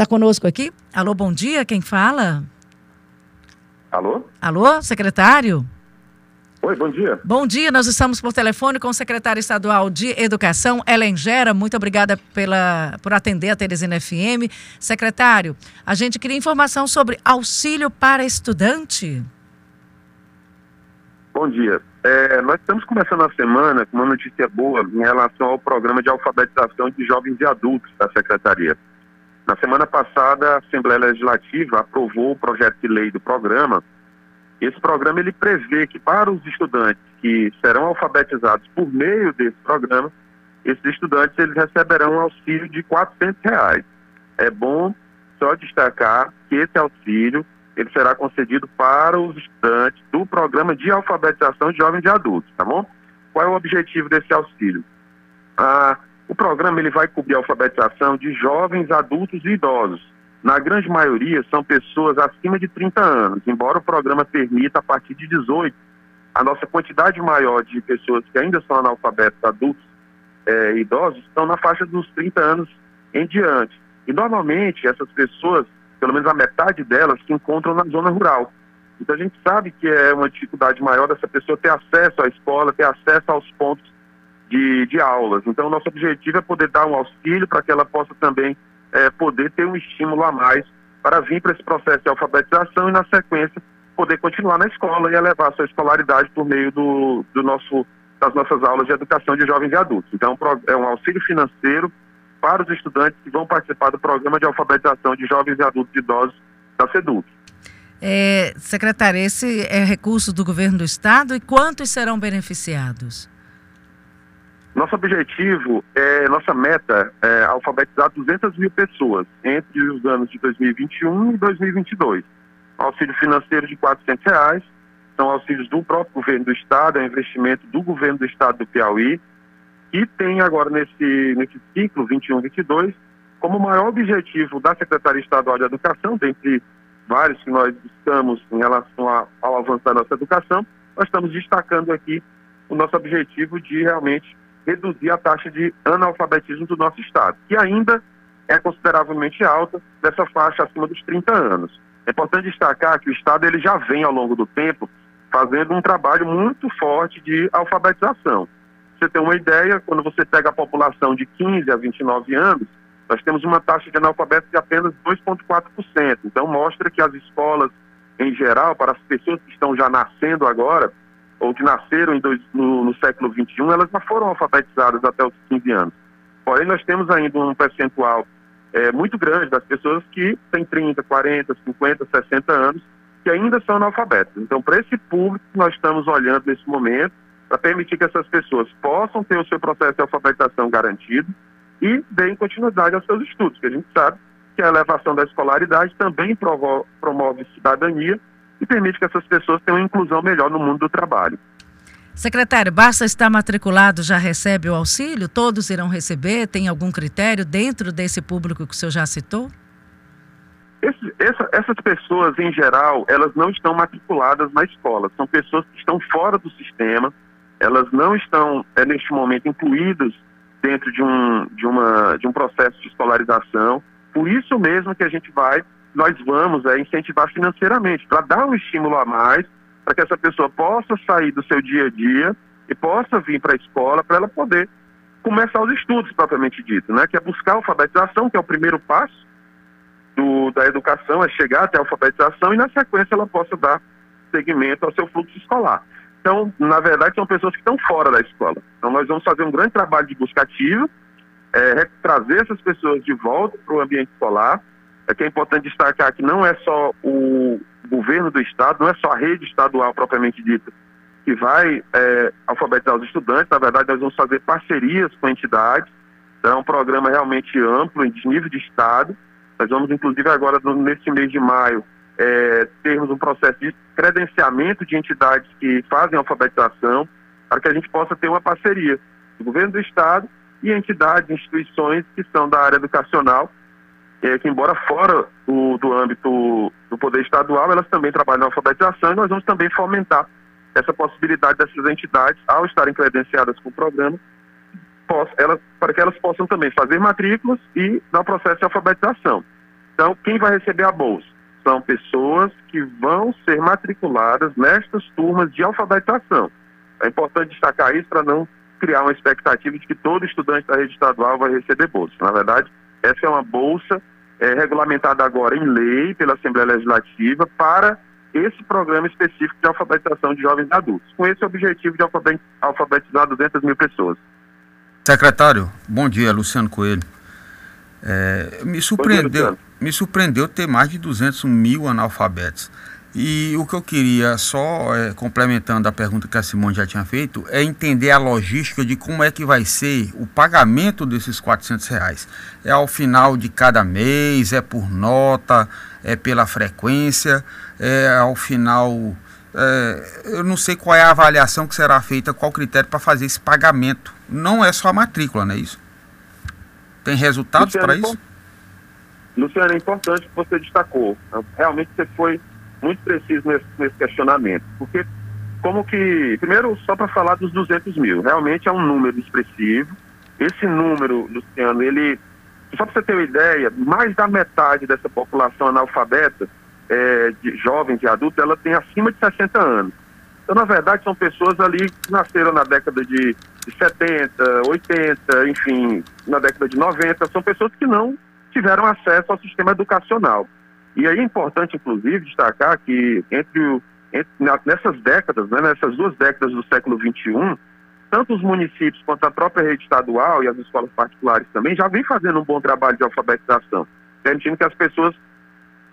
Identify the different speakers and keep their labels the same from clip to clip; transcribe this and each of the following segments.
Speaker 1: Está conosco aqui? Alô, bom dia, quem fala?
Speaker 2: Alô?
Speaker 1: Alô, secretário?
Speaker 2: Oi, bom dia.
Speaker 1: Bom dia, nós estamos por telefone com o secretário estadual de Educação, Ellen Gera. Muito obrigada pela, por atender a Teresina FM. Secretário, a gente queria informação sobre auxílio para estudante.
Speaker 2: Bom dia. É, nós estamos começando a semana com uma notícia boa em relação ao programa de alfabetização de jovens e adultos da Secretaria. Na semana passada, a Assembleia Legislativa aprovou o projeto de lei do programa esse programa ele prevê que para os estudantes que serão alfabetizados por meio desse programa, esses estudantes eles receberão um auxílio de R$ reais. É bom só destacar que esse auxílio ele será concedido para os estudantes do programa de alfabetização de jovens e adultos, tá bom? Qual é o objetivo desse auxílio? Ah, o programa ele vai cobrir a alfabetização de jovens, adultos e idosos na grande maioria, são pessoas acima de 30 anos, embora o programa permita a partir de 18. A nossa quantidade maior de pessoas que ainda são analfabetos adultos é, idosos estão na faixa dos 30 anos em diante. E normalmente essas pessoas, pelo menos a metade delas, se encontram na zona rural. Então a gente sabe que é uma dificuldade maior dessa pessoa ter acesso à escola, ter acesso aos pontos de, de aulas. Então nosso objetivo é poder dar um auxílio para que ela possa também é, poder ter um estímulo a mais para vir para esse processo de alfabetização e, na sequência, poder continuar na escola e elevar sua escolaridade por meio do, do nosso, das nossas aulas de educação de jovens e adultos. Então, é um auxílio financeiro para os estudantes que vão participar do programa de alfabetização de jovens e adultos idosos da SEDUC.
Speaker 1: É, secretário, esse é recurso do governo do estado e quantos serão beneficiados?
Speaker 2: Nosso objetivo, é, nossa meta é alfabetizar 200 mil pessoas entre os anos de 2021 e 2022. Auxílio financeiro de 400 reais, são auxílios do próprio governo do estado, é investimento do governo do estado do Piauí, e tem agora nesse, nesse ciclo 21-22 como maior objetivo da Secretaria Estadual de Educação, dentre vários que nós buscamos em relação a, ao avanço da nossa educação, nós estamos destacando aqui o nosso objetivo de realmente reduzir a taxa de analfabetismo do nosso Estado, que ainda é consideravelmente alta, dessa faixa acima dos 30 anos. É importante destacar que o Estado ele já vem, ao longo do tempo, fazendo um trabalho muito forte de alfabetização. Você tem uma ideia, quando você pega a população de 15 a 29 anos, nós temos uma taxa de analfabetos de apenas 2,4%. Então, mostra que as escolas, em geral, para as pessoas que estão já nascendo agora, ou que nasceram dois, no, no, século XXI, elas já foram alfabetizadas até os 15 anos. Porém, nós temos ainda um percentual é, muito grande das pessoas que têm 30, 40, 50, 60 anos, que ainda são analfabetas. Então, para esse público, nós estamos olhando nesse momento para permitir que essas pessoas possam ter o seu processo de alfabetização garantido e deem continuidade aos seus estudos, que a gente sabe que a elevação da escolaridade também promove cidadania e permite que essas pessoas tenham uma inclusão melhor no mundo do trabalho.
Speaker 1: Secretário, basta estar matriculado, já recebe o auxílio? Todos irão receber? Tem algum critério dentro desse público que o senhor já citou?
Speaker 2: Esse, essa, essas pessoas, em geral, elas não estão matriculadas na escola. São pessoas que estão fora do sistema, elas não estão, é, neste momento, incluídas dentro de um, de, uma, de um processo de escolarização. Por isso mesmo que a gente vai nós vamos é, incentivar financeiramente, para dar um estímulo a mais, para que essa pessoa possa sair do seu dia a dia e possa vir para a escola para ela poder começar os estudos propriamente dito, né? Que é buscar a alfabetização, que é o primeiro passo do, da educação, é chegar até a alfabetização e na sequência ela possa dar seguimento ao seu fluxo escolar. Então, na verdade, são pessoas que estão fora da escola. Então, nós vamos fazer um grande trabalho de busca ativa, é, trazer essas pessoas de volta para o ambiente escolar, é que é importante destacar que não é só o governo do estado, não é só a rede estadual propriamente dita que vai é, alfabetizar os estudantes, na verdade nós vamos fazer parcerias com entidades, então, é um programa realmente amplo, em nível de estado, nós vamos inclusive agora nesse mês de maio é, termos um processo de credenciamento de entidades que fazem alfabetização, para que a gente possa ter uma parceria do governo do estado e entidades, instituições que são da área educacional, é, que embora fora do, do âmbito do poder estadual, elas também trabalham na alfabetização e nós vamos também fomentar essa possibilidade dessas entidades, ao estarem credenciadas com o programa, elas, para que elas possam também fazer matrículas e dar o processo de alfabetização. Então, quem vai receber a bolsa? São pessoas que vão ser matriculadas nestas turmas de alfabetização. É importante destacar isso para não criar uma expectativa de que todo estudante da rede estadual vai receber bolsa. Na verdade, essa é uma bolsa é, regulamentada agora em lei pela Assembleia Legislativa para esse programa específico de alfabetização de jovens e adultos, com esse objetivo de alfabetizar 200 mil pessoas.
Speaker 3: Secretário, bom dia, Luciano Coelho. É, me surpreendeu, dia, me surpreendeu ter mais de 200 mil analfabetos. E o que eu queria, só é, complementando a pergunta que a Simone já tinha feito, é entender a logística de como é que vai ser o pagamento desses 400 reais. É ao final de cada mês, é por nota, é pela frequência, é ao final. É, eu não sei qual é a avaliação que será feita, qual critério para fazer esse pagamento. Não é só a matrícula, não é isso? Tem resultados para isso?
Speaker 2: Luciano, é importante que você destacou. Realmente você foi muito preciso nesse, nesse questionamento. Porque, como que. Primeiro, só para falar dos 200 mil, realmente é um número expressivo. Esse número, Luciano, ele. Só para você ter uma ideia, mais da metade dessa população analfabeta, é, de jovens e adultos, ela tem acima de 60 anos. Então, na verdade, são pessoas ali que nasceram na década de, de 70, 80, enfim, na década de 90. São pessoas que não tiveram acesso ao sistema educacional. E aí é importante, inclusive, destacar que entre, entre nessas décadas, né, nessas duas décadas do século XXI, tanto os municípios quanto a própria rede estadual e as escolas particulares também já vem fazendo um bom trabalho de alfabetização, permitindo que as pessoas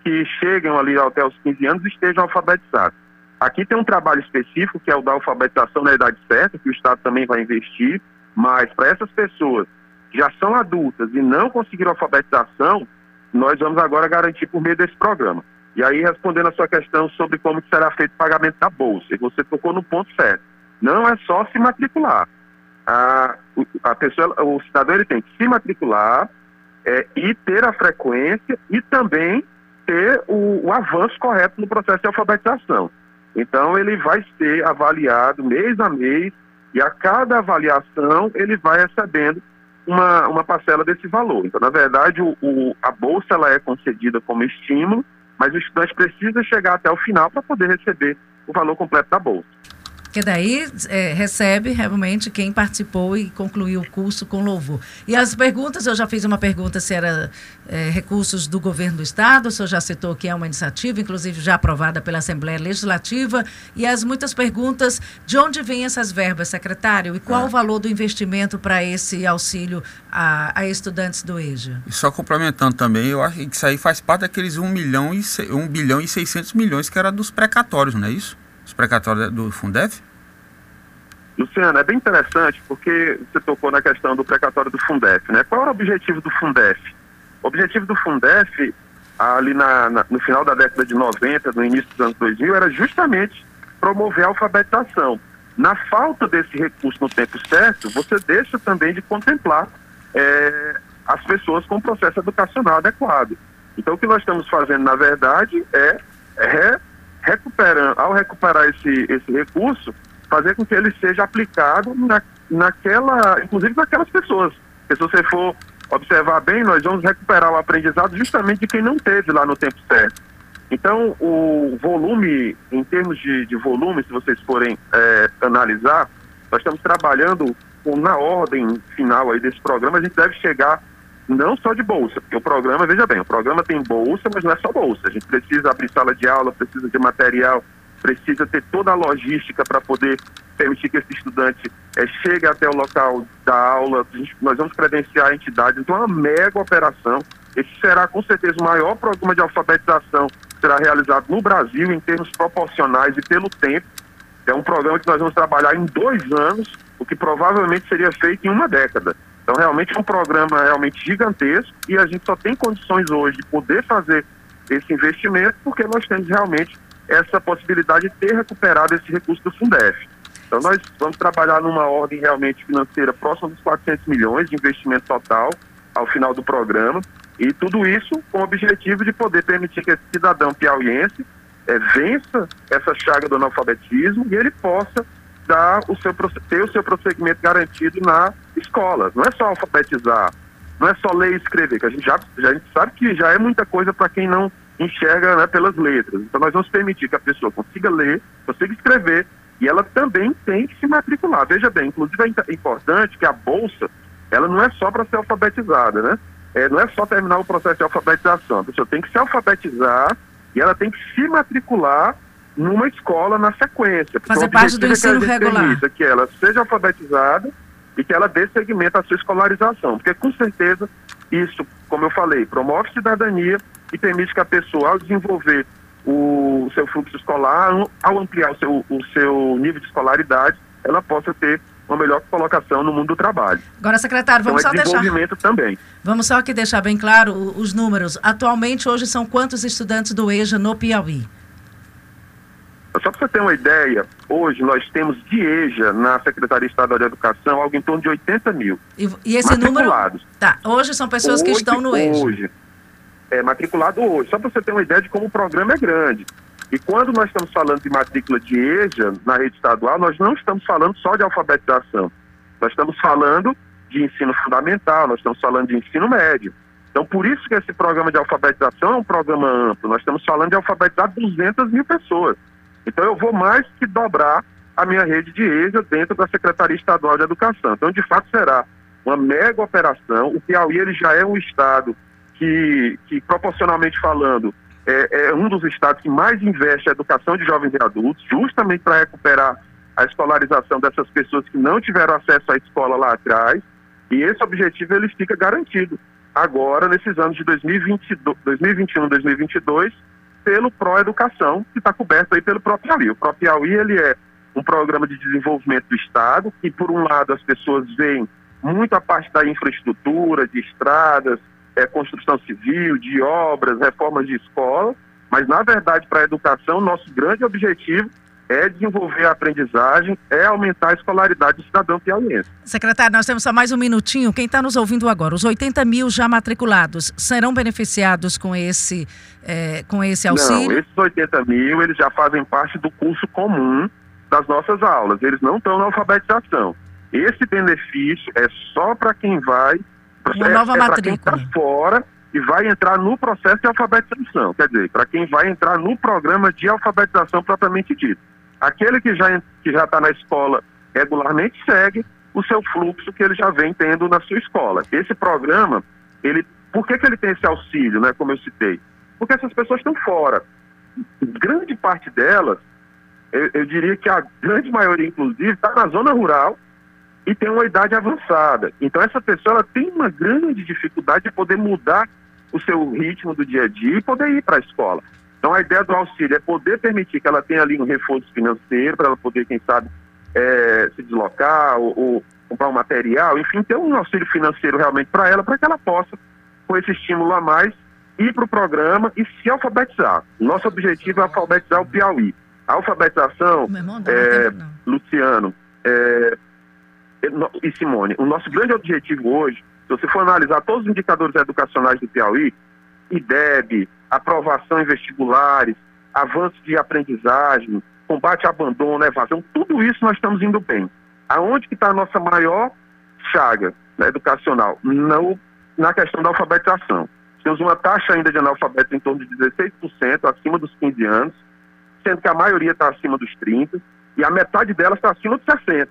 Speaker 2: que chegam ali até os 15 anos estejam alfabetizadas. Aqui tem um trabalho específico, que é o da alfabetização na idade certa, que o Estado também vai investir, mas para essas pessoas que já são adultas e não conseguiram alfabetização, nós vamos agora garantir por meio desse programa. E aí, respondendo a sua questão sobre como será feito o pagamento da bolsa, e você tocou no ponto certo. Não é só se matricular. A, a pessoa, o cidadão ele tem que se matricular é, e ter a frequência e também ter o, o avanço correto no processo de alfabetização. Então, ele vai ser avaliado mês a mês e a cada avaliação ele vai recebendo uma, uma parcela desse valor. Então, na verdade, o, o, a bolsa ela é concedida como estímulo, mas o estudante precisa chegar até o final para poder receber o valor completo da bolsa.
Speaker 1: Porque daí é, recebe realmente quem participou e concluiu o curso com louvor. E as perguntas, eu já fiz uma pergunta se era é, recursos do governo do Estado, o senhor já citou que é uma iniciativa, inclusive já aprovada pela Assembleia Legislativa, e as muitas perguntas, de onde vêm essas verbas, secretário, e qual é. o valor do investimento para esse auxílio a, a, estudantes do EJA?
Speaker 3: E só complementando também, eu acho que isso aí faz parte daqueles 1 milhão e, 1 bilhão e 600 milhões que era dos precatórios, não é isso? Os precatórios do Fundef?
Speaker 2: Luciano, é bem interessante porque você tocou na questão do precatório do Fundef, né? Qual era o objetivo do Fundef? O objetivo do Fundef, ali na, na, no final da década de 90, no início dos anos 2000, era justamente promover a alfabetização. Na falta desse recurso no tempo certo, você deixa também de contemplar é, as pessoas com processo educacional adequado. Então, o que nós estamos fazendo, na verdade, é, é recuperando, ao recuperar esse, esse recurso, fazer com que ele seja aplicado na, naquela, inclusive naquelas pessoas. Porque se você for observar bem, nós vamos recuperar o aprendizado justamente de quem não teve lá no tempo certo. Então, o volume, em termos de, de volume, se vocês forem é, analisar, nós estamos trabalhando com, na ordem final aí desse programa, a gente deve chegar não só de bolsa, porque o programa, veja bem, o programa tem bolsa, mas não é só bolsa. A gente precisa abrir sala de aula, precisa de material, precisa ter toda a logística para poder permitir que esse estudante é, chegue até o local da aula. Gente, nós vamos credenciar a entidade. Então, é uma mega operação. Esse será, com certeza, o maior programa de alfabetização que será realizado no Brasil, em termos proporcionais e pelo tempo. É um programa que nós vamos trabalhar em dois anos, o que provavelmente seria feito em uma década. Então, realmente é um programa realmente gigantesco e a gente só tem condições hoje de poder fazer esse investimento porque nós temos realmente essa possibilidade de ter recuperado esse recurso do Fundef. Então, nós vamos trabalhar numa ordem realmente financeira próxima dos 400 milhões de investimento total ao final do programa, e tudo isso com o objetivo de poder permitir que esse cidadão piauiense é, vença essa chaga do analfabetismo e ele possa dar o seu, ter o seu prosseguimento garantido na escola. Não é só alfabetizar, não é só ler e escrever, que a gente já, já a gente sabe que já é muita coisa para quem não enxerga né, pelas letras. Então nós vamos permitir que a pessoa consiga ler, consiga escrever e ela também tem que se matricular. Veja bem, inclusive é importante que a bolsa, ela não é só para ser alfabetizada, né? É, não é só terminar o processo de alfabetização. A pessoa tem que se alfabetizar e ela tem que se matricular numa escola na sequência.
Speaker 1: Fazer parte do é ensino regular.
Speaker 2: Que ela seja alfabetizada e que ela dê seguimento à sua escolarização. Porque, com certeza, isso, como eu falei, promove cidadania e permite que a pessoa, ao desenvolver o seu fluxo escolar, ao ampliar o seu, o seu nível de escolaridade, ela possa ter uma melhor colocação no mundo do trabalho.
Speaker 1: Agora, secretário, vamos
Speaker 2: então,
Speaker 1: é só
Speaker 2: deixar. também.
Speaker 1: Vamos só aqui deixar bem claro os números. Atualmente, hoje, são quantos estudantes do EJA no Piauí?
Speaker 2: Só para você ter uma ideia, hoje nós temos de EJA na Secretaria Estadual de Educação algo em torno de 80 mil.
Speaker 1: E, e esse número. Tá, hoje são pessoas hoje, que estão no EJA.
Speaker 2: Hoje. É, matriculado hoje. Só para você ter uma ideia de como o programa é grande. E quando nós estamos falando de matrícula de EJA na rede estadual, nós não estamos falando só de alfabetização. Nós estamos falando de ensino fundamental, nós estamos falando de ensino médio. Então, por isso que esse programa de alfabetização é um programa amplo. Nós estamos falando de alfabetizar 200 mil pessoas. Então, eu vou mais que dobrar a minha rede de EJA dentro da Secretaria Estadual de Educação. Então, de fato, será uma mega operação. O Piauí ele já é um estado que, que proporcionalmente falando, é, é, um dos estados que mais investe em educação de jovens e adultos, justamente para recuperar a escolarização dessas pessoas que não tiveram acesso à escola lá atrás. E esse objetivo ele fica garantido agora, nesses anos de 2022, 2021, 2022, pelo Pro Educação, que está coberto aí pelo próprio Piauí. O próprio Piauí ele é um programa de desenvolvimento do Estado, que por um lado as pessoas veem muito a parte da infraestrutura, de estradas, é, construção civil, de obras, reformas de escola, mas na verdade para a educação nosso grande objetivo é desenvolver a aprendizagem, é aumentar a escolaridade do cidadão piauiense.
Speaker 1: Secretário, nós temos só mais um minutinho. Quem está nos ouvindo agora, os 80 mil já matriculados serão beneficiados com esse, é, com esse auxílio?
Speaker 2: Não, esses 80 mil, eles já fazem parte do curso comum das nossas aulas. Eles não estão na alfabetização. Esse benefício é só para quem vai
Speaker 1: uma nova é, matrícula.
Speaker 2: Quem está fora e vai entrar no processo de alfabetização, quer dizer, para quem vai entrar no programa de alfabetização propriamente dito. Aquele que já que já está na escola regularmente segue o seu fluxo que ele já vem tendo na sua escola. Esse programa, ele, por que, que ele tem esse auxílio, né, como eu citei? Porque essas pessoas estão fora. Grande parte delas, eu, eu diria que a grande maioria, inclusive, está na zona rural e tem uma idade avançada. Então essa pessoa ela tem uma grande dificuldade de poder mudar o seu ritmo do dia a dia e poder ir para a escola. Então a ideia do auxílio é poder permitir que ela tenha ali um reforço financeiro para ela poder, quem sabe, é, se deslocar ou, ou, comprar um material, enfim, ter um auxílio financeiro realmente para ela, para que ela possa, com esse estímulo a mais, ir para o programa e se alfabetizar. Nosso objetivo é alfabetizar o Piauí. A alfabetização, é, Luciano, é, e Simone, o nosso grande objetivo hoje, se você for analisar todos os indicadores educacionais do Piauí, IDEB, aprovação em vestibulares, avanço de aprendizagem, combate ao abandono, evasão, tudo isso nós estamos indo bem. Aonde que está a nossa maior chaga né, educacional? No, na questão da alfabetização. Temos uma taxa ainda de analfabetos em torno de 16%, acima dos 15 anos, sendo que a maioria está acima dos 30, e a metade delas está acima dos 60.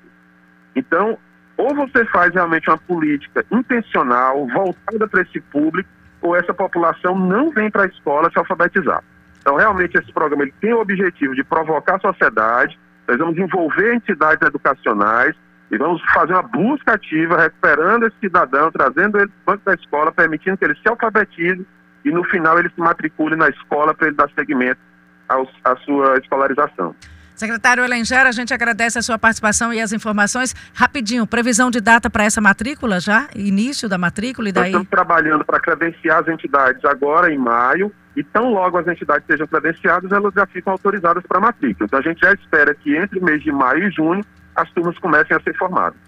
Speaker 2: Então, ou você faz realmente uma política intencional, voltada para esse público, ou essa população não vem para a escola se alfabetizar. Então, realmente, esse programa ele tem o objetivo de provocar a sociedade, nós vamos envolver entidades educacionais e vamos fazer uma busca ativa, recuperando esse cidadão, trazendo ele para o banco da escola, permitindo que ele se alfabetize e, no final, ele se matricule na escola para ele dar seguimento à sua escolarização.
Speaker 1: Secretário Elenger, a gente agradece a sua participação e as informações. Rapidinho, previsão de data para essa matrícula já? Início da matrícula e daí?
Speaker 2: Nós estamos trabalhando para credenciar as entidades agora em maio e tão logo as entidades sejam credenciadas, elas já ficam autorizadas para matrícula. Então a gente já espera que entre o mês de maio e junho as turmas comecem a ser formadas.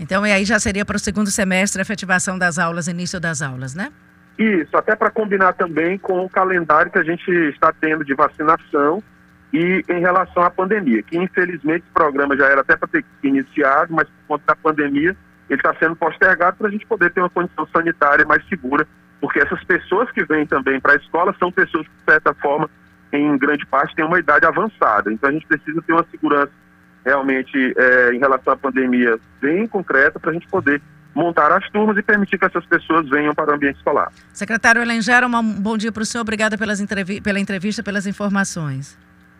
Speaker 1: Então, e aí já seria para o segundo semestre a efetivação das aulas, início das aulas, né?
Speaker 2: Isso, até para combinar também com o calendário que a gente está tendo de vacinação e em relação à pandemia, que infelizmente o programa já era até para ter iniciado, mas por conta da pandemia ele está sendo postergado para a gente poder ter uma condição sanitária mais segura, porque essas pessoas que vêm também para a escola são pessoas que, de certa forma, em grande parte, têm uma idade avançada. Então, a gente precisa ter uma segurança realmente é, em relação à pandemia bem concreta para a gente poder montar as turmas e permitir que essas pessoas venham para o ambiente escolar.
Speaker 1: Secretário Elengera, um bom dia para o senhor. Obrigada pelas pela entrevista, pelas informações.